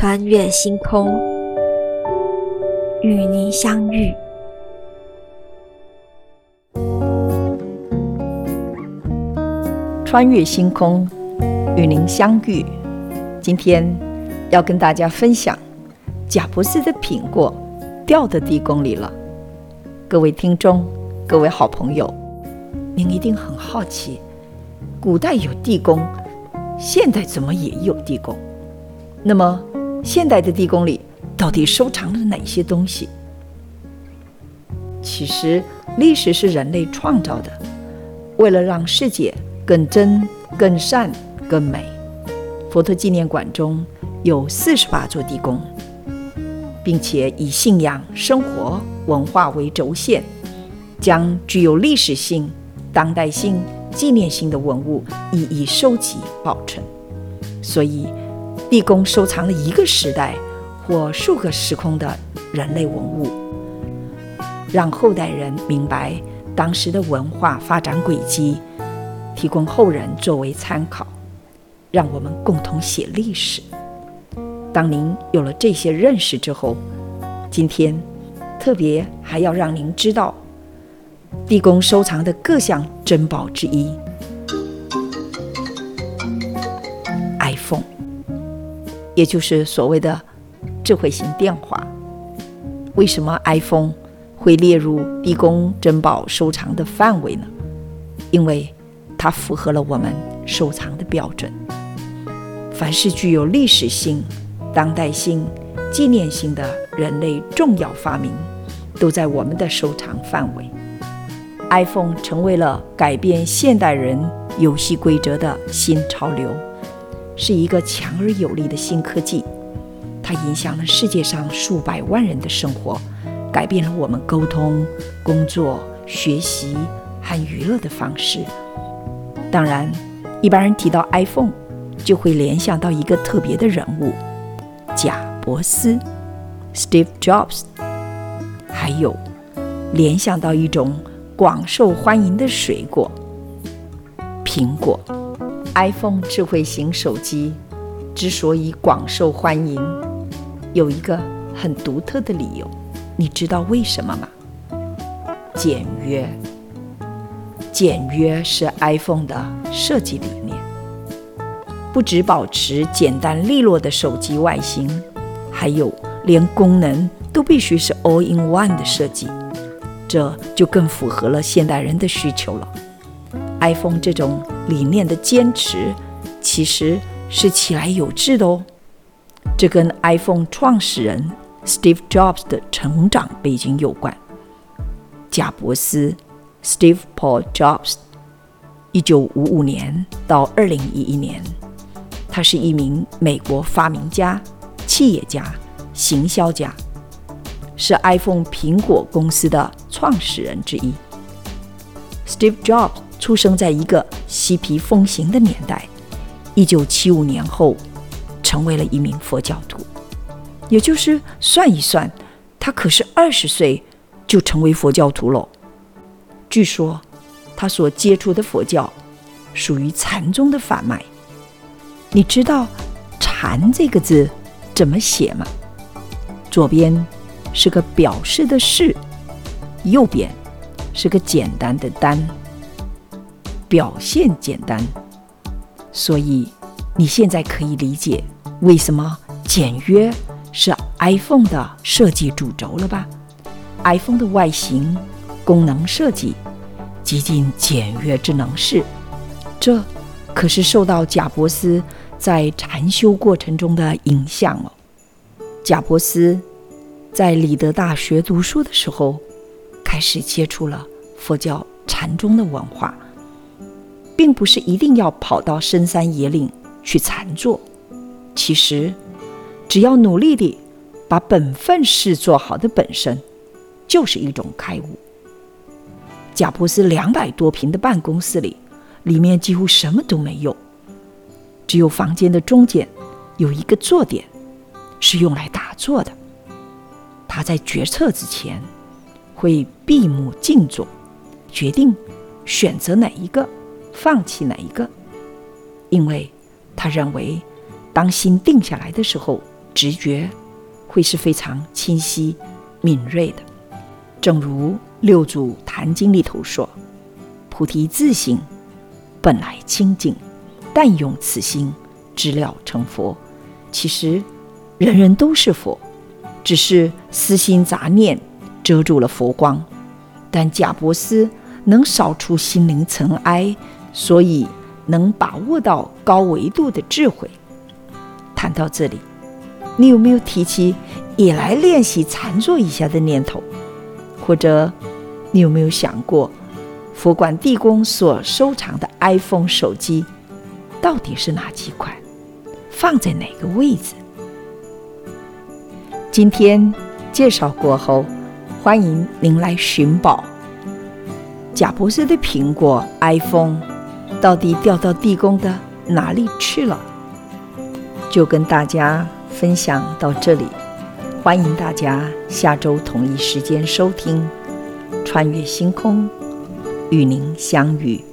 穿越星空，与您相遇。穿越星空，与您相遇。今天要跟大家分享贾伯斯的苹果掉的地宫里了。各位听众，各位好朋友，您一定很好奇，古代有地宫，现代怎么也有地宫？那么，现代的地宫里到底收藏了哪些东西？其实，历史是人类创造的，为了让世界更真、更善、更美。佛陀纪念馆中有四十八座地宫，并且以信仰、生活、文化为轴线，将具有历史性、当代性、纪念性的文物一一收集保存。所以。地宫收藏了一个时代或数个时空的人类文物，让后代人明白当时的文化发展轨迹，提供后人作为参考，让我们共同写历史。当您有了这些认识之后，今天特别还要让您知道地宫收藏的各项珍宝之一也就是所谓的智慧型电话，为什么 iPhone 会列入地宫珍宝收藏的范围呢？因为它符合了我们收藏的标准。凡是具有历史性、当代性、纪念性的人类重要发明，都在我们的收藏范围。iPhone 成为了改变现代人游戏规则的新潮流。是一个强而有力的新科技，它影响了世界上数百万人的生活，改变了我们沟通、工作、学习和娱乐的方式。当然，一般人提到 iPhone，就会联想到一个特别的人物——贾伯斯 （Steve Jobs），还有联想到一种广受欢迎的水果——苹果。iPhone 智慧型手机之所以广受欢迎，有一个很独特的理由，你知道为什么吗？简约。简约是 iPhone 的设计理念，不只保持简单利落的手机外形，还有连功能都必须是 All-in-one 的设计，这就更符合了现代人的需求了。iPhone 这种理念的坚持，其实是起来有志的哦。这跟 iPhone 创始人 Steve Jobs 的成长背景有关。贾伯斯 Steve Paul Jobs，一九五五年到二零一一年，他是一名美国发明家、企业家、行销家，是 iPhone 苹果公司的创始人之一。Steve Jobs。出生在一个嬉皮风行的年代，一九七五年后，成为了一名佛教徒。也就是算一算，他可是二十岁就成为佛教徒喽。据说，他所接触的佛教属于禅宗的法脉。你知道“禅”这个字怎么写吗？左边是个表示的“示”，右边是个简单的“单”。表现简单，所以你现在可以理解为什么简约是 iPhone 的设计主轴了吧？iPhone 的外形、功能设计极尽简约之能事，这可是受到贾伯斯在禅修过程中的影响哦。贾伯斯在里德大学读书的时候，开始接触了佛教禅宗的文化。并不是一定要跑到深山野岭去禅坐，其实只要努力地把本分事做好的本身，就是一种开悟。贾布斯两百多平的办公室里，里面几乎什么都没有，只有房间的中间有一个坐点，是用来打坐的。他在决策之前会闭目静坐，决定选择哪一个。放弃哪一个？因为他认为，当心定下来的时候，直觉会是非常清晰、敏锐的。正如六祖坛经里头说：“菩提自性本来清净，但用此心，知了成佛。”其实，人人都是佛，只是私心杂念遮住了佛光。但贾伯斯能扫除心灵尘埃，所以能把握到高维度的智慧。谈到这里，你有没有提起也来练习禅坐一下的念头？或者，你有没有想过，佛管地宫所收藏的 iPhone 手机到底是哪几款？放在哪个位置？今天介绍过后，欢迎您来寻宝。贾博士的苹果 iPhone 到底掉到地宫的哪里去了？就跟大家分享到这里，欢迎大家下周同一时间收听《穿越星空》，与您相遇。